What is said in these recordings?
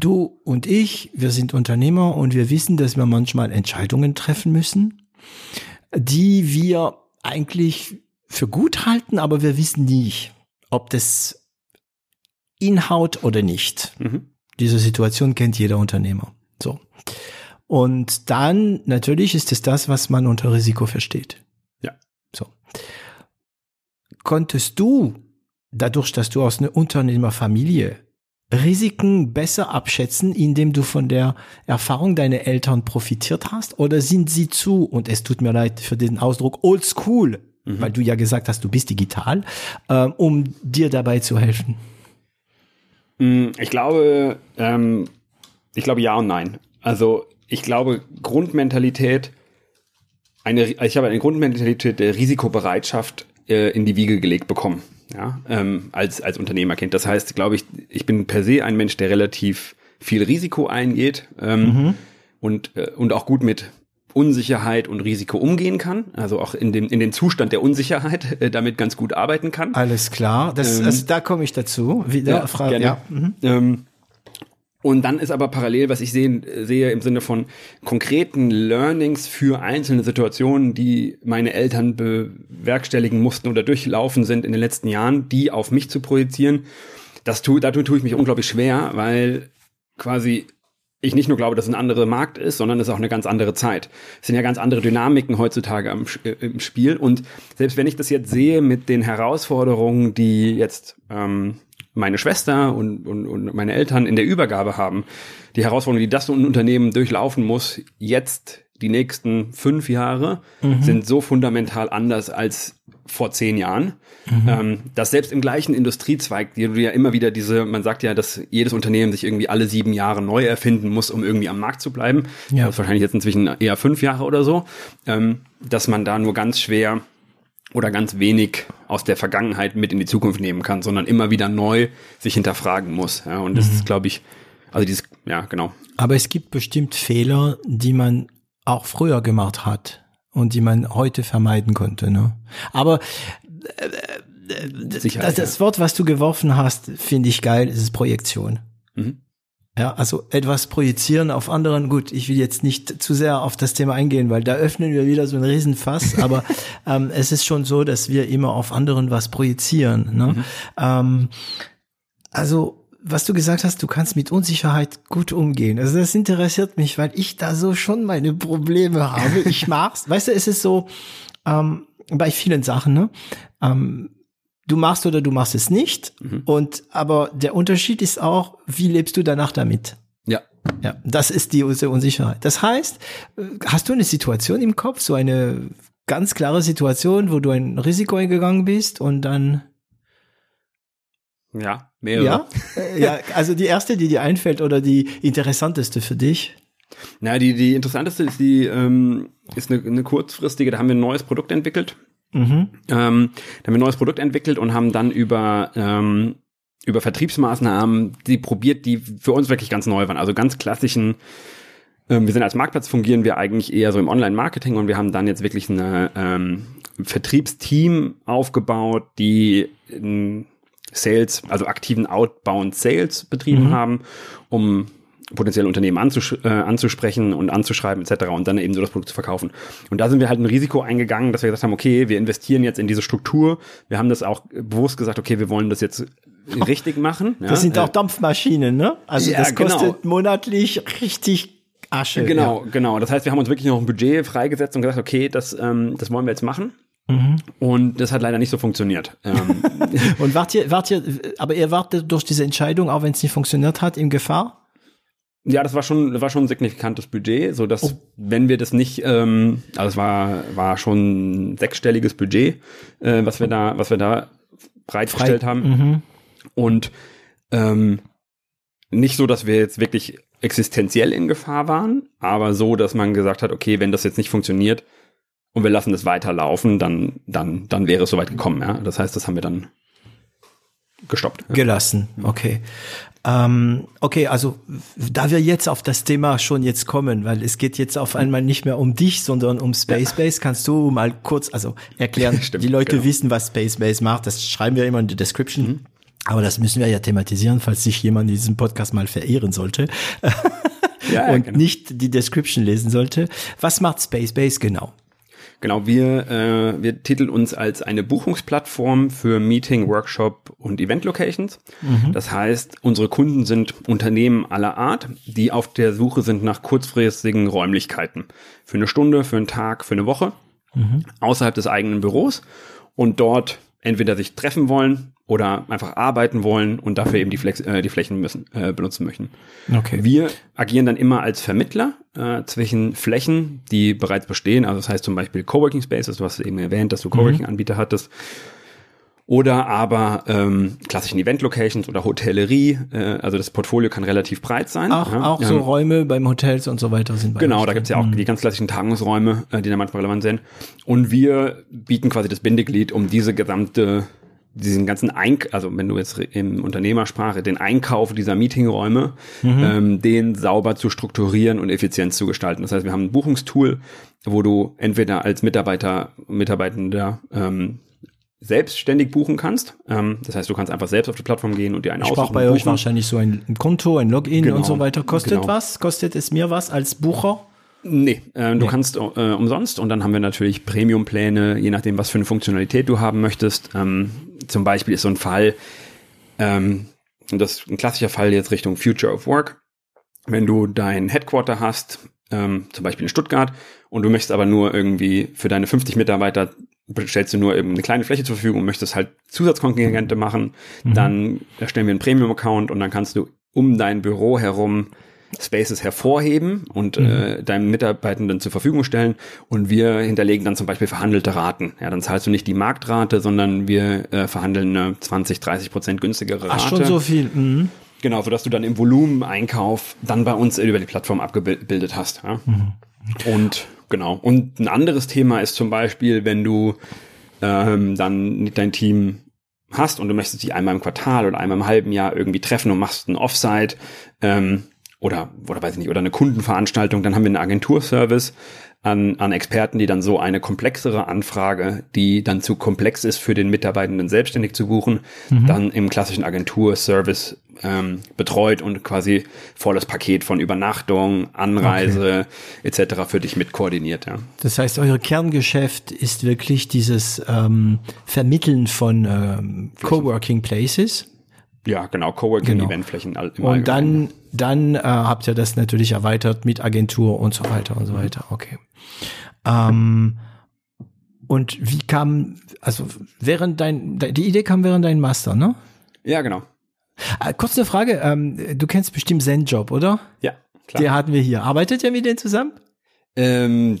Du und ich, wir sind Unternehmer und wir wissen, dass wir manchmal Entscheidungen treffen müssen, die wir eigentlich für gut halten, aber wir wissen nicht, ob das inhaut oder nicht. Mhm. Diese Situation kennt jeder Unternehmer. So. Und dann natürlich ist es das, was man unter Risiko versteht. Ja. So. Konntest du dadurch, dass du aus einer Unternehmerfamilie Risiken besser abschätzen, indem du von der Erfahrung deiner Eltern profitiert hast? Oder sind sie zu, und es tut mir leid für den Ausdruck, old school, mhm. weil du ja gesagt hast, du bist digital, äh, um dir dabei zu helfen? Mm, ich glaube, ähm, ich glaube ja und nein. Also ich glaube, Grundmentalität, eine, ich habe eine Grundmentalität der Risikobereitschaft äh, in die Wiege gelegt bekommen ja, ähm, als, als Unternehmerkind. Das heißt, glaube ich, ich bin per se ein Mensch, der relativ viel Risiko eingeht ähm, mhm. und, äh, und auch gut mit Unsicherheit und Risiko umgehen kann, also auch in dem in den Zustand der Unsicherheit äh, damit ganz gut arbeiten kann. Alles klar, das, ähm, also da komme ich dazu. Wieder ja, Frage. Gerne. Ja. Mhm. Ähm, und dann ist aber parallel, was ich sehen, sehe im Sinne von konkreten Learnings für einzelne Situationen, die meine Eltern bewerkstelligen mussten oder durchlaufen sind in den letzten Jahren, die auf mich zu projizieren. Das tu, dazu tue ich mich unglaublich schwer, weil quasi ich nicht nur glaube, dass es ein anderer Markt ist, sondern es ist auch eine ganz andere Zeit. Es sind ja ganz andere Dynamiken heutzutage am, äh, im Spiel. Und selbst wenn ich das jetzt sehe mit den Herausforderungen, die jetzt ähm, meine Schwester und, und, und meine Eltern in der Übergabe haben, die Herausforderungen, die das ein Unternehmen durchlaufen muss, jetzt die nächsten fünf Jahre, mhm. sind so fundamental anders als vor zehn Jahren, mhm. ähm, dass selbst im gleichen Industriezweig, die du ja immer wieder diese, man sagt ja, dass jedes Unternehmen sich irgendwie alle sieben Jahre neu erfinden muss, um irgendwie am Markt zu bleiben. Ja. Das ist wahrscheinlich jetzt inzwischen eher fünf Jahre oder so, ähm, dass man da nur ganz schwer oder ganz wenig aus der Vergangenheit mit in die Zukunft nehmen kann, sondern immer wieder neu sich hinterfragen muss. Ja, und das mhm. ist, glaube ich, also dieses, ja, genau. Aber es gibt bestimmt Fehler, die man auch früher gemacht hat und die man heute vermeiden konnte. Ne? Aber äh, äh, das, das Wort, was du geworfen hast, finde ich geil, ist Projektion. Mhm. Ja, also etwas projizieren auf anderen. Gut, ich will jetzt nicht zu sehr auf das Thema eingehen, weil da öffnen wir wieder so ein Riesenfass. aber ähm, es ist schon so, dass wir immer auf anderen was projizieren. Ne? Mhm. Ähm, also was du gesagt hast, du kannst mit Unsicherheit gut umgehen. Also das interessiert mich, weil ich da so schon meine Probleme habe. Ich mach's. weißt du, es ist so ähm, bei vielen Sachen. Ne? Ähm, du machst oder du machst es nicht. Mhm. Und aber der Unterschied ist auch, wie lebst du danach damit? Ja. Ja, das ist die Unsicherheit. Das heißt, äh, hast du eine Situation im Kopf, so eine ganz klare Situation, wo du ein Risiko eingegangen bist und dann ja, mehrere. Ja, ja, also die erste, die dir einfällt oder die interessanteste für dich? Na, die, die interessanteste ist die, ähm, ist eine, eine kurzfristige, da haben wir ein neues Produkt entwickelt. Mhm. Ähm, da haben wir ein neues Produkt entwickelt und haben dann über, ähm, über Vertriebsmaßnahmen die probiert, die für uns wirklich ganz neu waren. Also ganz klassischen, ähm, wir sind als Marktplatz fungieren wir eigentlich eher so im Online-Marketing und wir haben dann jetzt wirklich eine ähm, Vertriebsteam aufgebaut, die Sales, also aktiven Outbound Sales betrieben mhm. haben, um potenzielle Unternehmen anzus äh, anzusprechen und anzuschreiben etc. und dann eben so das Produkt zu verkaufen. Und da sind wir halt ein Risiko eingegangen, dass wir gesagt haben, okay, wir investieren jetzt in diese Struktur. Wir haben das auch bewusst gesagt, okay, wir wollen das jetzt richtig machen. Ja? Das sind auch Dampfmaschinen, ne? Also ja, das kostet genau. monatlich richtig Asche. Genau, ja. genau. Das heißt, wir haben uns wirklich noch ein Budget freigesetzt und gesagt, okay, das, ähm, das wollen wir jetzt machen. Mhm. Und das hat leider nicht so funktioniert. Ähm. und wart ihr, wart ihr, aber ihr wart durch diese Entscheidung, auch wenn es nicht funktioniert hat, in Gefahr? Ja, das war schon, das war schon ein signifikantes Budget, so dass oh. wenn wir das nicht, ähm, also es war war schon ein sechsstelliges Budget, äh, was wir da, was wir da bereitgestellt haben. Mhm. Und ähm, nicht so, dass wir jetzt wirklich existenziell in Gefahr waren, aber so, dass man gesagt hat, okay, wenn das jetzt nicht funktioniert und wir lassen das weiterlaufen, dann, dann, dann wäre es soweit gekommen. Ja? Das heißt, das haben wir dann gestoppt. Gelassen, okay. Ähm, okay, also da wir jetzt auf das Thema schon jetzt kommen, weil es geht jetzt auf einmal nicht mehr um dich, sondern um Space Base, kannst du mal kurz, also erklären, Stimmt, die Leute genau. wissen, was Space Base macht, das schreiben wir immer in die Description. Mhm. Aber das müssen wir ja thematisieren, falls sich jemand in diesem Podcast mal verehren sollte ja, und genau. nicht die Description lesen sollte. Was macht Space Base genau? Genau, wir, äh, wir titeln uns als eine Buchungsplattform für Meeting, Workshop und Event Locations. Mhm. Das heißt, unsere Kunden sind Unternehmen aller Art, die auf der Suche sind nach kurzfristigen Räumlichkeiten. Für eine Stunde, für einen Tag, für eine Woche, mhm. außerhalb des eigenen Büros und dort entweder sich treffen wollen oder einfach arbeiten wollen und dafür eben die, Flex, äh, die Flächen müssen, äh, benutzen möchten. Okay. Wir agieren dann immer als Vermittler äh, zwischen Flächen, die bereits bestehen. Also das heißt zum Beispiel Coworking Spaces, du hast eben erwähnt, dass du Coworking-Anbieter hattest oder aber ähm, klassischen Event-Locations oder Hotellerie. Äh, also das Portfolio kann relativ breit sein. Auch, ja. auch so ähm, Räume beim Hotels und so weiter sind. Genau, da gibt's ja auch mhm. die ganz klassischen Tagungsräume, äh, die da manchmal relevant sind. Und wir bieten quasi das Bindeglied, um diese gesamte diesen ganzen Eink also wenn du jetzt im Unternehmersprache den Einkauf dieser Meetingräume, mhm. ähm, den sauber zu strukturieren und effizient zu gestalten. Das heißt, wir haben ein Buchungstool, wo du entweder als Mitarbeiter, Mitarbeitender ähm, selbstständig buchen kannst. Ähm, das heißt, du kannst einfach selbst auf die Plattform gehen und dir einen Ich brauche bei euch wahrscheinlich so ein, Konto, ein Login genau, und so weiter. Kostet genau. was? Kostet es mir was als Bucher? Nee, äh, du nee. kannst äh, umsonst und dann haben wir natürlich Premium-Pläne, je nachdem, was für eine Funktionalität du haben möchtest. Ähm, zum Beispiel ist so ein Fall, ähm, das ist ein klassischer Fall jetzt Richtung Future of Work. Wenn du dein Headquarter hast, ähm, zum Beispiel in Stuttgart, und du möchtest aber nur irgendwie für deine 50 Mitarbeiter stellst du nur eben eine kleine Fläche zur Verfügung und möchtest halt Zusatzkontingente machen, mhm. dann erstellen wir einen Premium-Account und dann kannst du um dein Büro herum Spaces hervorheben und mhm. äh, deinen Mitarbeitenden zur Verfügung stellen und wir hinterlegen dann zum Beispiel verhandelte Raten. Ja, dann zahlst du nicht die Marktrate, sondern wir äh, verhandeln eine 20, 30 Prozent günstigere Rate. Ach, schon so viel. Mhm. Genau, sodass du dann im Volumeneinkauf dann bei uns über die Plattform abgebildet hast. Ja? Mhm. Und genau. Und ein anderes Thema ist zum Beispiel, wenn du ähm, dann dein Team hast und du möchtest dich einmal im Quartal oder einmal im halben Jahr irgendwie treffen und machst ein Offsite ähm, oder oder weiß ich nicht oder eine Kundenveranstaltung, dann haben wir einen Agenturservice, an, an Experten, die dann so eine komplexere Anfrage, die dann zu komplex ist für den Mitarbeitenden selbstständig zu buchen, mhm. dann im klassischen Agenturservice ähm, betreut und quasi volles Paket von Übernachtung, Anreise okay. etc. für dich mit koordiniert. Ja. Das heißt, euer Kerngeschäft ist wirklich dieses ähm, Vermitteln von ähm, Coworking Places. Ja, genau, Coworking genau. Eventflächen im Und dann dann äh, habt ihr das natürlich erweitert mit Agentur und so weiter und so weiter. Okay. Ähm, und wie kam, also während dein, die Idee kam während deinem Master, ne? Ja, genau. Äh, kurze Frage, ähm, du kennst bestimmt Zen-Job, oder? Ja, klar. Der hatten wir hier. Arbeitet ihr mit denen zusammen? Ähm,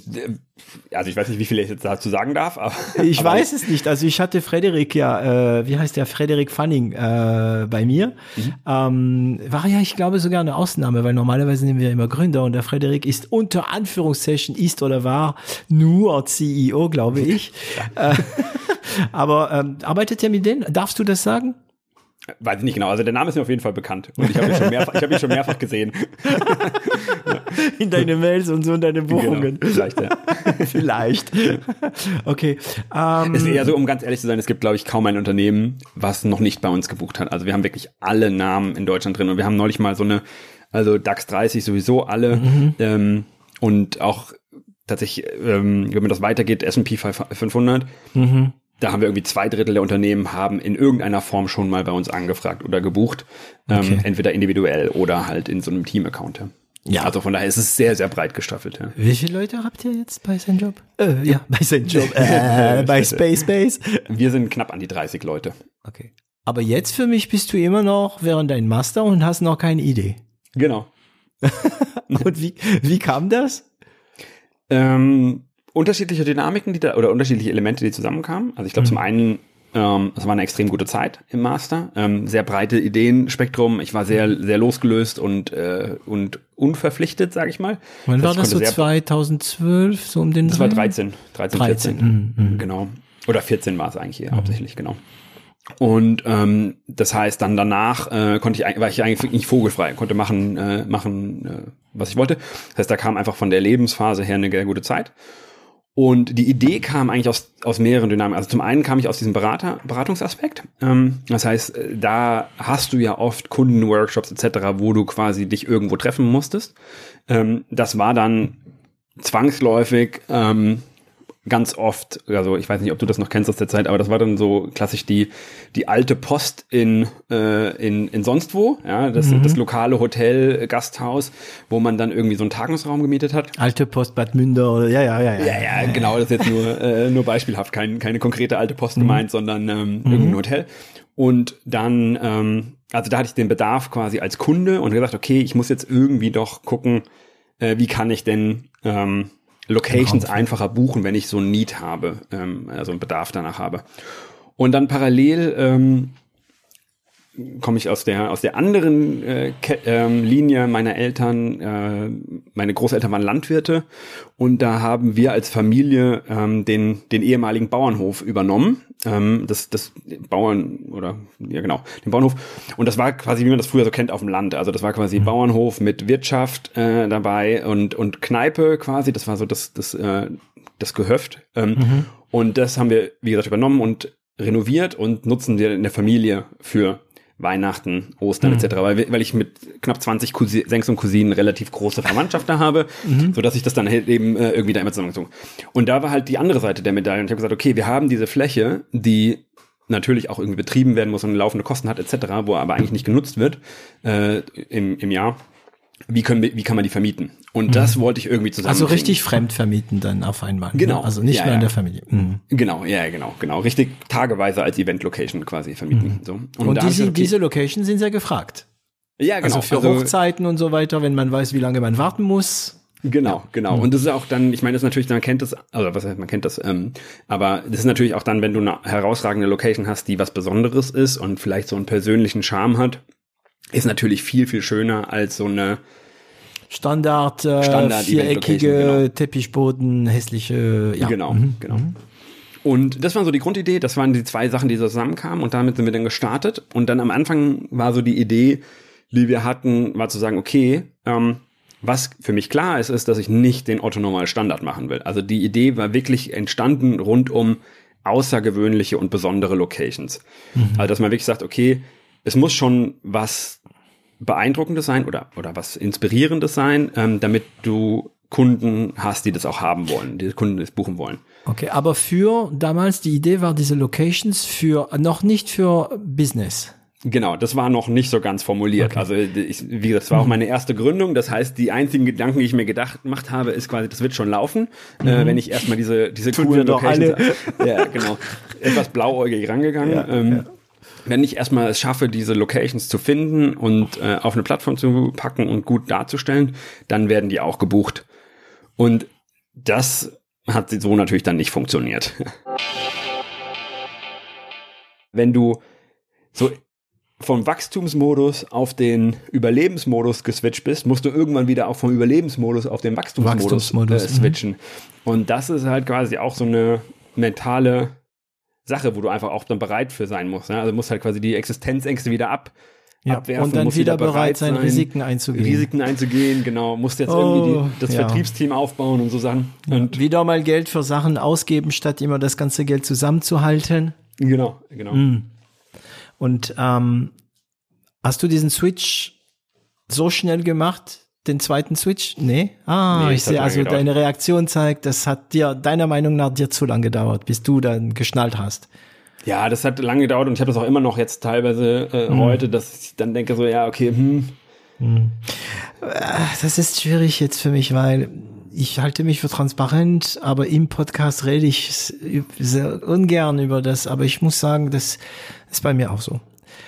also ich weiß nicht, wie viel ich jetzt dazu sagen darf. Aber, ich aber weiß es nicht. Also ich hatte Frederik ja, äh, wie heißt der, Frederik Fanning äh, bei mir. Mhm. Ähm, war ja, ich glaube, sogar eine Ausnahme, weil normalerweise nehmen wir immer Gründer und der Frederik ist unter Anführungszeichen, ist oder war nur CEO, glaube ich. Ja. Äh, aber ähm, arbeitet er mit denen? Darfst du das sagen? Weiß ich nicht genau. Also der Name ist mir auf jeden Fall bekannt. Und ich habe ihn schon mehrfach, ich hab ihn schon mehrfach gesehen. In deine Mails und so in deine genau, Buchungen. Genau, vielleicht, ja. vielleicht. Okay. Um, es ist eher so, um ganz ehrlich zu sein, es gibt, glaube ich, kaum ein Unternehmen, was noch nicht bei uns gebucht hat. Also wir haben wirklich alle Namen in Deutschland drin. Und wir haben neulich mal so eine, also DAX 30 sowieso alle. Mhm. Ähm, und auch tatsächlich, ähm, wenn man das weitergeht, S&P 500. Mhm da haben wir irgendwie zwei Drittel der Unternehmen haben in irgendeiner Form schon mal bei uns angefragt oder gebucht. Ähm, okay. Ähm, entweder individuell oder halt in so einem Team-Account. Ja. ja. Also von daher ist es sehr, sehr breit gestaffelt. Ja. Wie viele Leute habt ihr jetzt bei sein Job? Äh, ja, bei sein Job. Äh, bei Space Base. Wir sind knapp an die 30 Leute. Okay. Aber jetzt für mich bist du immer noch während dein Master und hast noch keine Idee. Genau. und wie, wie kam das? Ähm, unterschiedliche Dynamiken, die da, oder unterschiedliche Elemente, die zusammenkamen. Also ich glaube, mhm. zum einen Ähm, es war eine extrem gute Zeit im Master. Ähm, sehr breite Ideenspektrum. Ich war sehr, sehr losgelöst und, äh, und unverpflichtet, sage ich mal. Wann war das so 2012, so um den Das Dreh? war 13, 13, 13. 14. Mhm. Genau. Oder 14 war es eigentlich hier, mhm. hauptsächlich, genau. Und ähm, das heißt, dann danach äh, konnte ich war ich eigentlich nicht vogelfrei, konnte machen, äh, machen, äh, was ich wollte. Das heißt, da kam einfach von der Lebensphase her eine sehr gute Zeit. Und die Idee kam eigentlich aus, aus mehreren Dynamiken. Also zum einen kam ich aus diesem Berater, Beratungsaspekt. Ähm, das heißt, äh, da hast du ja oft Kundenworkshops etc., wo du quasi dich irgendwo treffen musstest. Ähm, das war dann zwangsläufig ähm, ganz oft, also ich weiß nicht, ob du das noch kennst aus der Zeit, aber das war dann so klassisch die die alte Post in äh, in in sonst wo, ja, das mhm. das lokale Hotel Gasthaus, wo man dann irgendwie so einen Tagungsraum gemietet hat. Alte Post Bad Münder oder ja ja ja ja. Ja ja, genau, das ist jetzt nur äh, nur beispielhaft, kein, keine konkrete alte Post mhm. gemeint, sondern ähm, mhm. irgendein Hotel. Und dann ähm, also da hatte ich den Bedarf quasi als Kunde und gesagt, okay, ich muss jetzt irgendwie doch gucken, äh, wie kann ich denn ähm, Locations einfacher buchen, wenn ich so ein Need habe, ähm, also einen Bedarf danach habe. Und dann parallel ähm, komme ich aus der aus der anderen äh, ähm, Linie meiner Eltern. Äh, meine Großeltern waren Landwirte und da haben wir als Familie ähm, den den ehemaligen Bauernhof übernommen. Ähm, das das Bauern oder ja genau den Bauernhof und das war quasi wie man das früher so kennt auf dem Land. Also das war quasi mhm. Bauernhof mit Wirtschaft äh, dabei und und Kneipe quasi. Das war so das das äh, das Gehöft. Ähm, mhm. Und das haben wir wie gesagt übernommen und renoviert und nutzen wir in der Familie für Weihnachten, Ostern mhm. etc., weil, weil ich mit knapp 20 Cousin, Senks und Cousinen relativ große Verwandtschaft da habe, mhm. so dass ich das dann halt eben äh, irgendwie da immer zusammengezogen. Und da war halt die andere Seite der Medaille und ich habe gesagt, okay, wir haben diese Fläche, die natürlich auch irgendwie betrieben werden muss und laufende Kosten hat etc., wo aber eigentlich nicht genutzt wird äh, im, im Jahr wie, können wie kann man die vermieten? Und mhm. das wollte ich irgendwie zusammen. Also richtig fremd vermieten dann auf einmal. Ne? Genau. Ne? Also nicht ja, nur in der Familie. Mhm. Genau, ja, genau, genau. Richtig tageweise als Event-Location quasi vermieten. Mhm. So. Und, und diese, okay, diese Locations sind sehr gefragt. Ja, genau. Also für also, Hochzeiten und so weiter, wenn man weiß, wie lange man warten muss. Genau, genau. Mhm. Und das ist auch dann, ich meine, das ist natürlich, man kennt das, also was heißt, man kennt das, ähm, aber das ist natürlich auch dann, wenn du eine herausragende Location hast, die was Besonderes ist und vielleicht so einen persönlichen Charme hat, ist natürlich viel, viel schöner als so eine Standard, äh, Standard viereckige genau. Teppichboden, hässliche, ja. Genau, mhm. genau. Mhm. Und das war so die Grundidee, das waren die zwei Sachen, die zusammenkamen und damit sind wir dann gestartet. Und dann am Anfang war so die Idee, die wir hatten, war zu sagen, okay, ähm, was für mich klar ist, ist, dass ich nicht den Otto Standard machen will. Also die Idee war wirklich entstanden rund um außergewöhnliche und besondere Locations. Mhm. Also dass man wirklich sagt, okay, es muss schon was Beeindruckendes sein oder, oder was Inspirierendes sein, ähm, damit du Kunden hast, die das auch haben wollen, die Kunden das buchen wollen. Okay, aber für damals die Idee war diese Locations für noch nicht für Business. Genau, das war noch nicht so ganz formuliert. Okay. Also ich, wie gesagt, das war auch mhm. meine erste Gründung. Das heißt, die einzigen Gedanken, die ich mir gedacht gemacht habe, ist quasi, das wird schon laufen, äh, mhm. äh, wenn ich erstmal diese diese Tun coolen Locations, ja genau, etwas blauäugig rangegangen. Ja, ähm, ja wenn ich erstmal es schaffe, diese Locations zu finden und äh, auf eine Plattform zu packen und gut darzustellen, dann werden die auch gebucht. Und das hat so natürlich dann nicht funktioniert. wenn du so vom Wachstumsmodus auf den Überlebensmodus geswitcht bist, musst du irgendwann wieder auch vom Überlebensmodus auf den Wachstumsmodus, Wachstumsmodus äh, switchen. Mhm. Und das ist halt quasi auch so eine mentale Sache, wo du einfach auch dann bereit für sein musst. Ne? Also musst halt quasi die Existenzängste wieder ab. Ja, abwerfen, und dann wieder, wieder bereit sein, sein, Risiken einzugehen. Risiken einzugehen, genau. Musst jetzt oh, irgendwie die, das ja. Vertriebsteam aufbauen und so Sachen. Und wieder mal Geld für Sachen ausgeben, statt immer das ganze Geld zusammenzuhalten. Genau, genau. Mm. Und ähm, hast du diesen Switch so schnell gemacht, den zweiten Switch? Nee. Ah, nee, ich sehe also gedauert. deine Reaktion zeigt, das hat dir deiner Meinung nach dir zu lang gedauert, bis du dann geschnallt hast. Ja, das hat lange gedauert und ich habe das auch immer noch jetzt teilweise äh, hm. heute, dass ich dann denke so, ja, okay, hm. hm. Das ist schwierig jetzt für mich, weil ich halte mich für transparent, aber im Podcast rede ich sehr ungern über das, aber ich muss sagen, das ist bei mir auch so.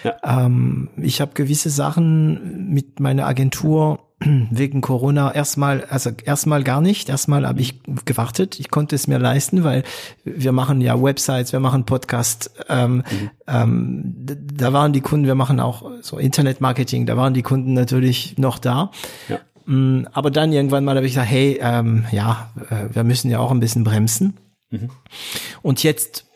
Ja. Ähm, ich habe gewisse Sachen mit meiner Agentur wegen Corona erstmal, also erstmal gar nicht. Erstmal habe ich gewartet. Ich konnte es mir leisten, weil wir machen ja Websites, wir machen Podcast. Ähm, mhm. ähm, da waren die Kunden, wir machen auch so Internetmarketing, da waren die Kunden natürlich noch da. Ja. Mm, aber dann irgendwann mal habe ich gesagt, hey, ähm, ja, äh, wir müssen ja auch ein bisschen bremsen. Mhm. Und jetzt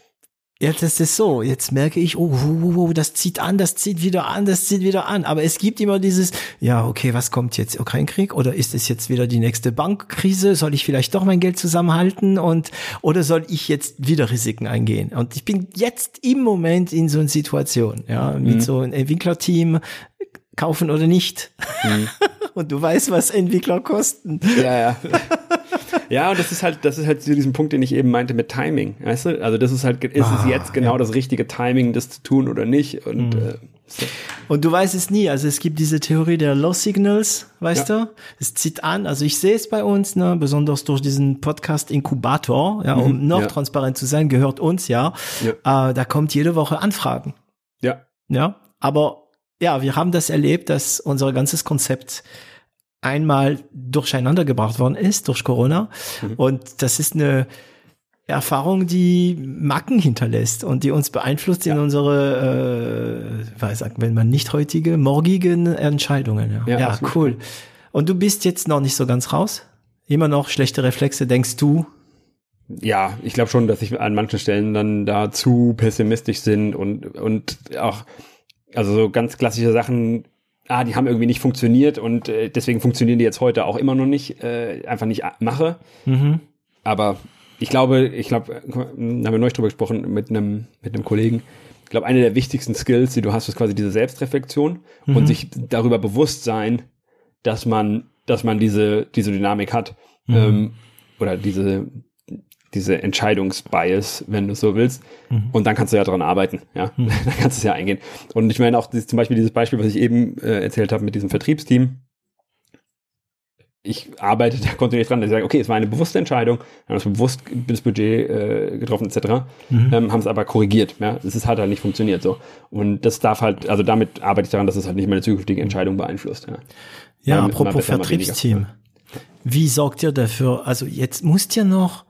Jetzt ist es so, jetzt merke ich, oh, oh, oh, das zieht an, das zieht wieder an, das zieht wieder an. Aber es gibt immer dieses, ja, okay, was kommt jetzt? Ukraine-Krieg? Oder ist es jetzt wieder die nächste Bankkrise? Soll ich vielleicht doch mein Geld zusammenhalten? Und, oder soll ich jetzt wieder Risiken eingehen? Und ich bin jetzt im Moment in so einer Situation, ja, mit mhm. so einem Entwicklerteam, kaufen oder nicht. Mhm. und du weißt, was Entwickler kosten. Ja, ja. Ja, und das ist halt, das ist halt so diesen Punkt, den ich eben meinte mit Timing. Weißt du? Also das ist halt, ist ah, es jetzt genau ja. das richtige Timing, das zu tun oder nicht? Und, mhm. äh, so. und du weißt es nie. Also es gibt diese Theorie der Low Signals, weißt ja. du? Es zieht an. Also ich sehe es bei uns, ne, besonders durch diesen Podcast Inkubator, ja, um mhm, noch ja. transparent zu sein, gehört uns ja. ja. Äh, da kommt jede Woche Anfragen. Ja. Ja. Aber ja, wir haben das erlebt, dass unser ganzes Konzept einmal durcheinander gebracht worden ist durch Corona. Mhm. Und das ist eine Erfahrung, die Macken hinterlässt und die uns beeinflusst ja. in unsere, äh, weiß ich, wenn man nicht heutige, morgigen Entscheidungen. Ja, ja, ja cool. Und du bist jetzt noch nicht so ganz raus? Immer noch schlechte Reflexe, denkst du? Ja, ich glaube schon, dass ich an manchen Stellen dann da zu pessimistisch sind und, und auch, also so ganz klassische Sachen ah, die haben irgendwie nicht funktioniert und äh, deswegen funktionieren die jetzt heute auch immer noch nicht, äh, einfach nicht mache. Mhm. Aber ich glaube, ich glaube, haben wir neulich drüber gesprochen mit einem mit einem Kollegen. Ich glaube, eine der wichtigsten Skills, die du hast, ist quasi diese Selbstreflexion mhm. und sich darüber bewusst sein, dass man, dass man diese diese Dynamik hat mhm. ähm, oder diese diese Entscheidungsbias, wenn du so willst. Mhm. Und dann kannst du ja dran arbeiten, ja. Mhm. dann kannst du es ja eingehen. Und ich meine auch dieses, zum Beispiel dieses Beispiel, was ich eben äh, erzählt habe mit diesem Vertriebsteam. Ich arbeite da kontinuierlich dran, dass ich sage, okay, es war eine bewusste Entscheidung, haben das bewusst das Budget äh, getroffen, etc., mhm. ähm, haben es aber korrigiert. Ja, es ist, hat halt nicht funktioniert so. Und das darf halt, also damit arbeite ich daran, dass es halt nicht meine zukünftige Entscheidung beeinflusst. Ja, ja apropos Vertriebsteam. Wie sorgt ihr dafür? Also jetzt musst ihr noch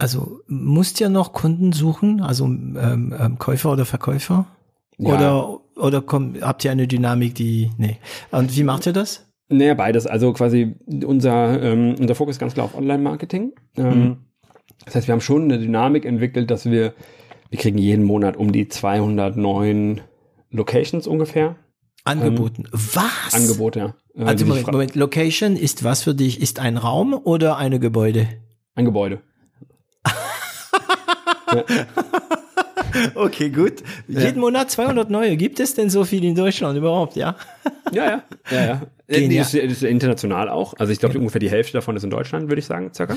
also musst ihr noch Kunden suchen, also ähm, ähm, Käufer oder Verkäufer? Ja. Oder, oder kommt, habt ihr eine Dynamik, die, nee. Und wie macht ihr das? Naja, beides. Also quasi unser, ähm, unser Fokus ist ganz klar auf Online-Marketing. Ähm, mhm. Das heißt, wir haben schon eine Dynamik entwickelt, dass wir, wir kriegen jeden Monat um die 200 neuen Locations ungefähr. Angeboten. Ähm, was? Angebote, ja. Äh, also Moment, Moment, Location ist was für dich? Ist ein Raum oder eine Gebäude? Ein Gebäude. Okay, gut. Ja. Jeden Monat 200 neue. Gibt es denn so viel in Deutschland überhaupt, ja? ja, ja, ja, ja. Gehen, das, ist, das ist international auch. Also ich glaube, ja. ungefähr die Hälfte davon ist in Deutschland, würde ich sagen, circa.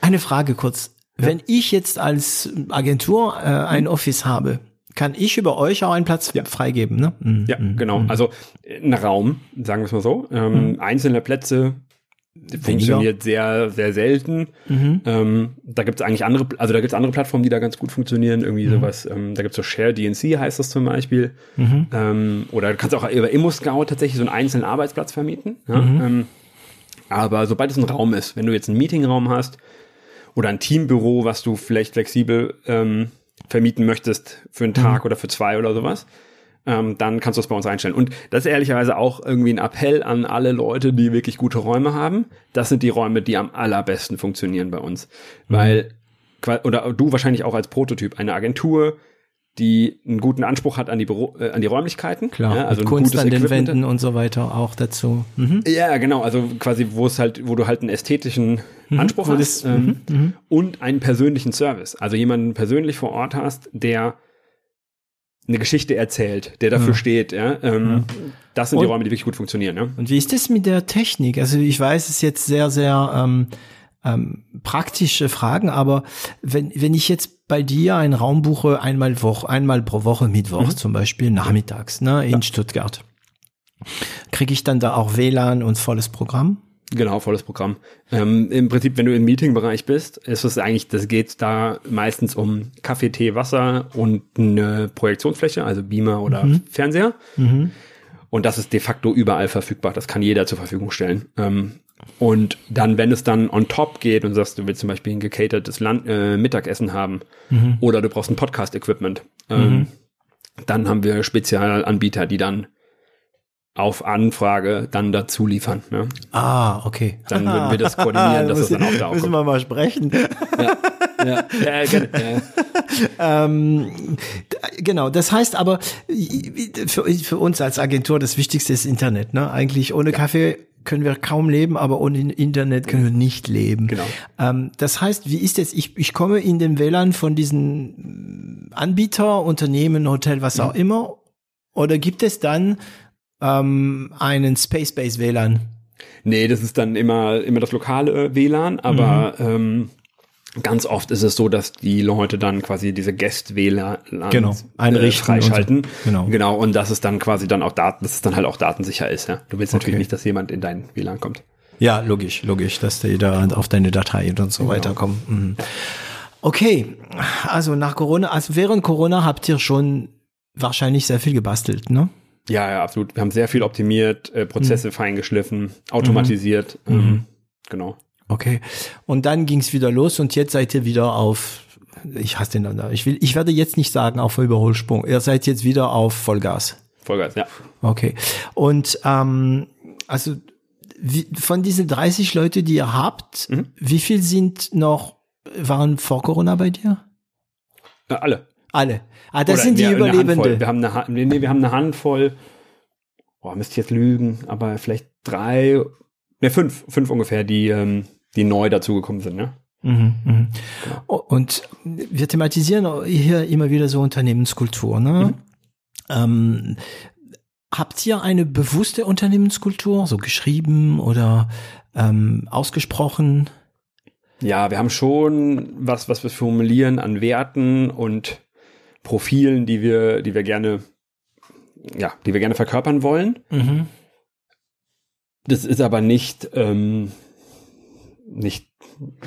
Eine Frage kurz. Ja. Wenn ich jetzt als Agentur äh, ein Office habe, kann ich über euch auch einen Platz ja. freigeben, ne? Mhm. Ja, genau. Mhm. Also ein Raum, sagen wir es mal so. Ähm, mhm. Einzelne Plätze funktioniert sehr, sehr selten. Mhm. Ähm, da gibt es eigentlich andere, also da gibt es andere Plattformen, die da ganz gut funktionieren. Irgendwie mhm. sowas, ähm, da gibt es so Share DNC heißt das zum Beispiel. Mhm. Ähm, oder du kannst auch über ImmoScout tatsächlich so einen einzelnen Arbeitsplatz vermieten. Ja? Mhm. Ähm, aber sobald es ein Raum ist, wenn du jetzt einen Meetingraum hast oder ein Teambüro, was du vielleicht flexibel ähm, vermieten möchtest für einen Tag mhm. oder für zwei oder sowas, ähm, dann kannst du es bei uns einstellen. Und das ist ehrlicherweise auch irgendwie ein Appell an alle Leute, die wirklich gute Räume haben. Das sind die Räume, die am allerbesten funktionieren bei uns. Mhm. Weil, oder du wahrscheinlich auch als Prototyp, eine Agentur, die einen guten Anspruch hat an die Büro, äh, an die Räumlichkeiten. Klar, ja, also Kunst an den Wänden und so weiter auch dazu. Mhm. Ja, genau, also quasi, wo es halt, wo du halt einen ästhetischen mhm. Anspruch hast ähm, mhm. mhm. und einen persönlichen Service. Also jemanden persönlich vor Ort hast, der eine Geschichte erzählt, der dafür ja. steht. Ja? Ähm, ja. Das sind und, die Räume, die wirklich gut funktionieren. Ja? Und wie ist das mit der Technik? Also ich weiß, es ist jetzt sehr, sehr ähm, ähm, praktische Fragen, aber wenn, wenn ich jetzt bei dir einen Raum buche, einmal, Woche, einmal pro Woche, Mittwoch mhm. zum Beispiel, nachmittags ne, in. Stuttgart, kriege ich dann da auch WLAN und volles Programm? Genau, volles Programm. Ähm, Im Prinzip, wenn du im Meeting-Bereich bist, ist es eigentlich, das geht da meistens um Kaffee, Tee, Wasser und eine Projektionsfläche, also Beamer oder mhm. Fernseher. Mhm. Und das ist de facto überall verfügbar. Das kann jeder zur Verfügung stellen. Ähm, und dann, wenn es dann on top geht und sagst, du willst zum Beispiel ein gecatertes Land, äh, Mittagessen haben mhm. oder du brauchst ein Podcast-Equipment, ähm, mhm. dann haben wir Spezialanbieter, die dann auf Anfrage dann dazu liefern. Ne? Ah, okay. Dann würden wir das koordinieren, dass das dann auch da auch Müssen wir mal sprechen. Ja, ja, ja, gerne. Ja. ähm, genau, das heißt aber, für, für, uns als Agentur das Wichtigste ist Internet. Ne? Eigentlich ohne Kaffee können wir kaum leben, aber ohne Internet können wir nicht leben. Genau. Ähm, das heißt, wie ist jetzt, ich, ich komme in den WLAN von diesen Anbieter, Unternehmen, Hotel, was auch mhm. immer, oder gibt es dann ähm, einen Space-Based WLAN? Nee, das ist dann immer, immer das lokale WLAN, aber mhm. ähm, ganz oft ist es so, dass die Leute dann quasi diese Guest-WLAN genau, einrichten äh, freischalten. Und. Genau. genau. Und dass es dann quasi dann auch Daten, dass es dann halt auch datensicher ist. Ja? Du willst okay. natürlich nicht, dass jemand in dein WLAN kommt. Ja, logisch, logisch, dass die da auf deine Datei und so genau. weiter kommen. Mhm. Okay, also nach Corona, also während Corona habt ihr schon wahrscheinlich sehr viel gebastelt, ne? Ja, ja, absolut. Wir haben sehr viel optimiert, äh, Prozesse mhm. feingeschliffen, automatisiert. Mhm. Ähm, mhm. genau. Okay. Und dann ging es wieder los und jetzt seid ihr wieder auf, ich hasse den Namen, ich will, ich werde jetzt nicht sagen auf Überholsprung. Ihr seid jetzt wieder auf Vollgas. Vollgas, ja. Okay. Und ähm, also wie, von diesen 30 Leute, die ihr habt, mhm. wie viel sind noch, waren vor Corona bei dir? Ja, alle. Alle. Ah, das Oder sind die Überlebende. Wir haben eine, nee, wir haben eine Handvoll, boah, müsste ich jetzt lügen, aber vielleicht drei, ne, fünf, fünf ungefähr, die, ähm, die neu dazugekommen sind, ne? Mhm, mh. genau. Und wir thematisieren hier immer wieder so Unternehmenskultur, ne? Mhm. Ähm, habt ihr eine bewusste Unternehmenskultur, so geschrieben oder ähm, ausgesprochen? Ja, wir haben schon was, was wir formulieren an Werten und Profilen, die wir, die wir gerne, ja, die wir gerne verkörpern wollen. Mhm. Das ist aber nicht, ähm, nicht,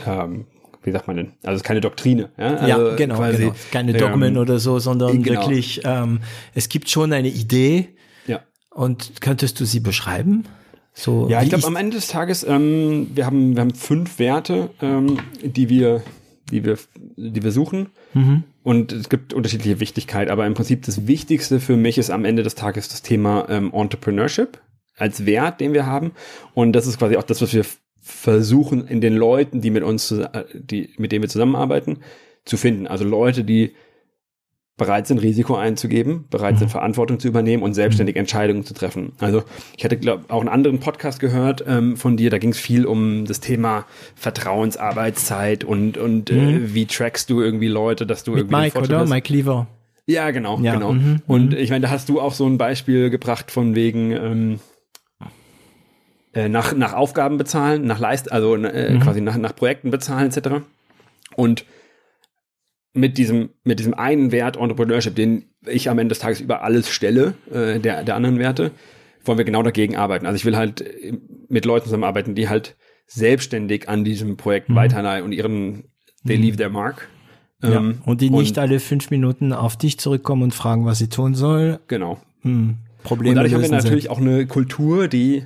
ähm, wie sagt man denn? Also es ist keine Doktrine. Ja, also ja genau, quasi, genau. Keine Dogmen ähm, oder so, sondern genau. wirklich, ähm, es gibt schon eine Idee. Ja. Und könntest du sie beschreiben? So, ja, ich glaube am Ende des Tages, ähm, wir haben, wir haben fünf Werte, ähm, die wir, die wir, die wir suchen. Mhm. Und es gibt unterschiedliche Wichtigkeit, aber im Prinzip das Wichtigste für mich ist am Ende des Tages das Thema ähm, Entrepreneurship als Wert, den wir haben. Und das ist quasi auch das, was wir versuchen in den Leuten, die mit uns, äh, die, mit denen wir zusammenarbeiten, zu finden. Also Leute, die bereit sind, Risiko einzugeben, bereit mhm. sind, Verantwortung zu übernehmen und selbstständig mhm. Entscheidungen zu treffen. Also ich hatte glaub, auch einen anderen Podcast gehört ähm, von dir, da ging es viel um das Thema Vertrauensarbeitszeit und, und äh, mhm. äh, wie trackst du irgendwie Leute, dass du Mit irgendwie Mike, oder? Hast. Mike Lever. Ja, genau, ja. genau. Mhm. Und mhm. ich meine, da hast du auch so ein Beispiel gebracht von wegen ähm, äh, nach, nach Aufgaben bezahlen, nach Leist, also äh, mhm. quasi nach, nach Projekten bezahlen etc. Und mit diesem, mit diesem einen Wert Entrepreneurship, den ich am Ende des Tages über alles stelle, äh, der, der anderen Werte, wollen wir genau dagegen arbeiten. Also ich will halt mit Leuten zusammenarbeiten, die halt selbstständig an diesem Projekt mhm. weiterleiten und ihren, they leave their mark. Ja, ähm, und die nicht und, alle fünf Minuten auf dich zurückkommen und fragen, was sie tun soll. Genau. Hm, Probleme und dadurch haben wir natürlich sind. auch eine Kultur, die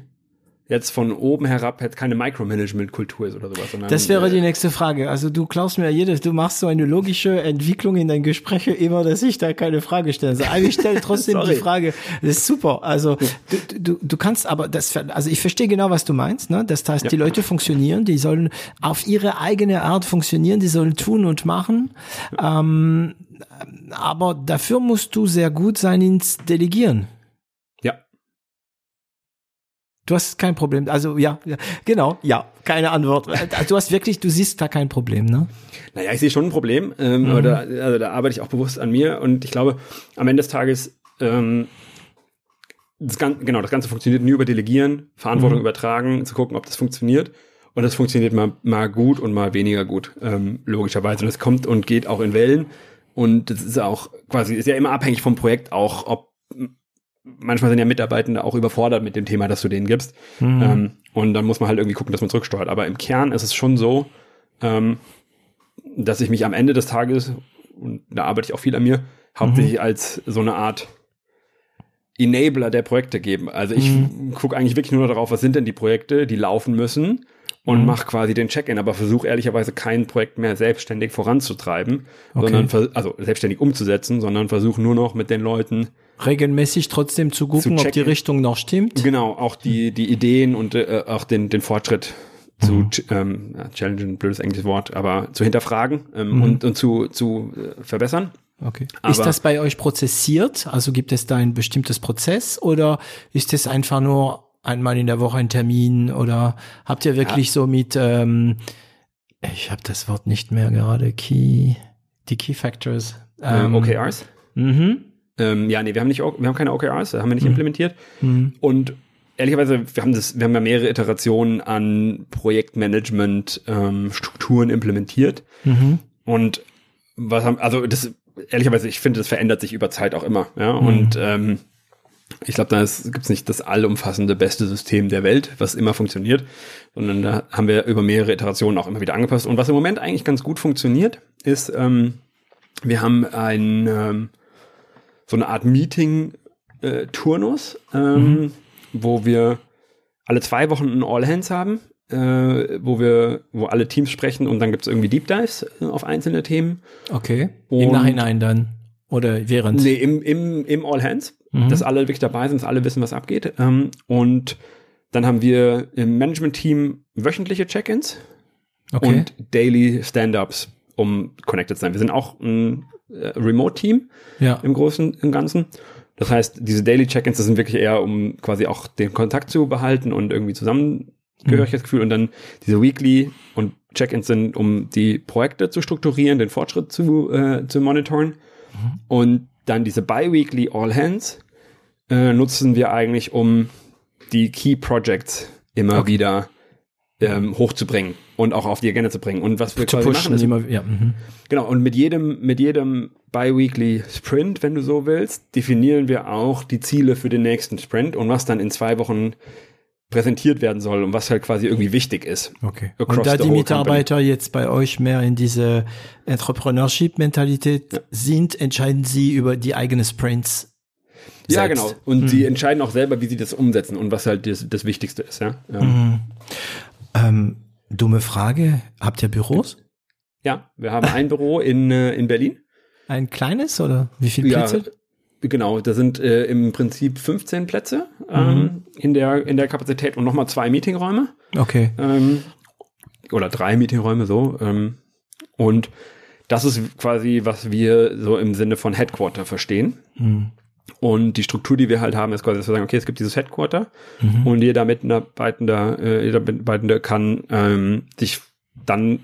jetzt von oben herab jetzt keine Micromanagement-Kultur ist oder sowas. das wäre äh, die nächste Frage. Also du klaust mir jedes, du machst so eine logische Entwicklung in deinen Gesprächen immer, dass ich da keine Frage stelle. Also, aber ich stelle trotzdem die Frage. Das ist super. Also du, du, du kannst aber das, also ich verstehe genau, was du meinst. Ne? Das heißt, ja. die Leute funktionieren, die sollen auf ihre eigene Art funktionieren, die sollen tun und machen. Ja. Ähm, aber dafür musst du sehr gut sein ins Delegieren. Du hast kein Problem. Also ja, ja, genau, ja, keine Antwort. Du hast wirklich, du siehst da kein Problem, ne? Naja, ich sehe schon ein Problem. Ähm, mhm. aber da, also da arbeite ich auch bewusst an mir und ich glaube, am Ende des Tages, ähm, das Ganze, genau, das Ganze funktioniert nur über Delegieren, Verantwortung mhm. übertragen, zu gucken, ob das funktioniert. Und das funktioniert mal, mal gut und mal weniger gut, ähm, logischerweise. Und es kommt und geht auch in Wellen. Und das ist auch quasi, ist ja immer abhängig vom Projekt auch, ob manchmal sind ja Mitarbeitende auch überfordert mit dem Thema, das du denen gibst. Mhm. Ähm, und dann muss man halt irgendwie gucken, dass man zurücksteuert. Aber im Kern ist es schon so, ähm, dass ich mich am Ende des Tages, und da arbeite ich auch viel an mir, hauptsächlich mhm. als so eine Art Enabler der Projekte geben. Also ich mhm. gucke eigentlich wirklich nur darauf, was sind denn die Projekte, die laufen müssen und mhm. mache quasi den Check-in, aber versuche ehrlicherweise kein Projekt mehr selbstständig voranzutreiben, okay. sondern also selbstständig umzusetzen, sondern versuche nur noch mit den Leuten regelmäßig trotzdem zu gucken, zu ob die Richtung noch stimmt. Genau, auch die die Ideen und äh, auch den den Fortschritt zu mhm. ähm, challengen, blödes englisches Wort, aber zu hinterfragen ähm, mhm. und, und zu, zu äh, verbessern. Okay. Aber ist das bei euch prozessiert? Also gibt es da ein bestimmtes Prozess oder ist es einfach nur einmal in der Woche ein Termin oder habt ihr wirklich ja. so mit, ähm, ich habe das Wort nicht mehr gerade, Key, die Key Factors. Ähm, ähm OKRs? Mhm. Ähm, ja, nee, wir haben nicht, wir haben keine OKRs, haben wir nicht mhm. implementiert. Mhm. Und ehrlicherweise, wir haben das, wir haben ja mehrere Iterationen an Projektmanagement ähm, implementiert. Mhm. Und was haben, also das ehrlicherweise, ich finde, das verändert sich über Zeit auch immer. Ja, mhm. und ähm, ich glaube, da gibt es nicht das allumfassende beste System der Welt, was immer funktioniert, sondern da haben wir über mehrere Iterationen auch immer wieder angepasst. Und was im Moment eigentlich ganz gut funktioniert, ist, ähm, wir haben ein ähm, so eine Art Meeting-Turnus, äh, ähm, mhm. wo wir alle zwei Wochen ein All Hands haben, äh, wo wir, wo alle Teams sprechen und dann gibt es irgendwie Deep Dives äh, auf einzelne Themen. Okay. Und Im Nachhinein dann. Oder während? Nee, im, im, im All Hands, mhm. dass alle wirklich dabei sind, dass alle wissen, was abgeht. Ähm, und dann haben wir im Management-Team wöchentliche Check-ins okay. und Daily Stand-Ups, um connected zu sein. Wir sind auch ein äh, Remote-Team ja. im Großen und Ganzen. Das heißt, diese Daily Check-ins, das sind wirklich eher, um quasi auch den Kontakt zu behalten und irgendwie zusammen Zugehörigkeitsgefühl mhm. und dann diese Weekly und Check-ins sind, um die Projekte zu strukturieren, den Fortschritt zu, äh, zu monitoren. Mhm. Und dann diese Bi-Weekly All Hands äh, nutzen wir eigentlich, um die Key Projects immer okay. wieder ähm, hochzubringen und auch auf die Agenda zu bringen. Und was wir zu quasi pushen, machen ist, immer, ja, mhm. genau, und mit jedem, mit jedem Bi-Weekly Sprint, wenn du so willst, definieren wir auch die Ziele für den nächsten Sprint und was dann in zwei Wochen präsentiert werden soll und was halt quasi irgendwie wichtig ist. Okay. Und da die Mitarbeiter company. jetzt bei euch mehr in diese Entrepreneurship-Mentalität ja. sind, entscheiden sie über die eigenen Sprints. Selbst. Ja, genau. Und mhm. sie entscheiden auch selber, wie sie das umsetzen und was halt das, das Wichtigste ist. Ja. ja. Mhm. Ähm, dumme Frage. Habt ihr Büros? Ja, wir haben ein Büro in, äh, in Berlin. Ein kleines oder wie viele Plätze? Ja, Genau, da sind äh, im Prinzip 15 Plätze ähm, mhm. in, der, in der Kapazität und nochmal zwei Meetingräume. Okay. Ähm, oder drei Meetingräume so. Ähm, und das ist quasi, was wir so im Sinne von Headquarter verstehen. Mhm. Und die Struktur, die wir halt haben, ist quasi, dass wir sagen, okay, es gibt dieses Headquarter mhm. und jeder Mitarbeitende, äh, jeder Mitarbeitende kann ähm, sich dann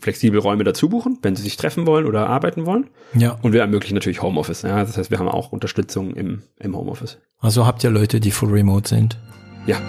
flexibel Räume dazu buchen, wenn sie sich treffen wollen oder arbeiten wollen. Ja. Und wir ermöglichen natürlich Homeoffice. Ja, das heißt, wir haben auch Unterstützung im, im Homeoffice. Also habt ihr Leute, die full remote sind? Ja.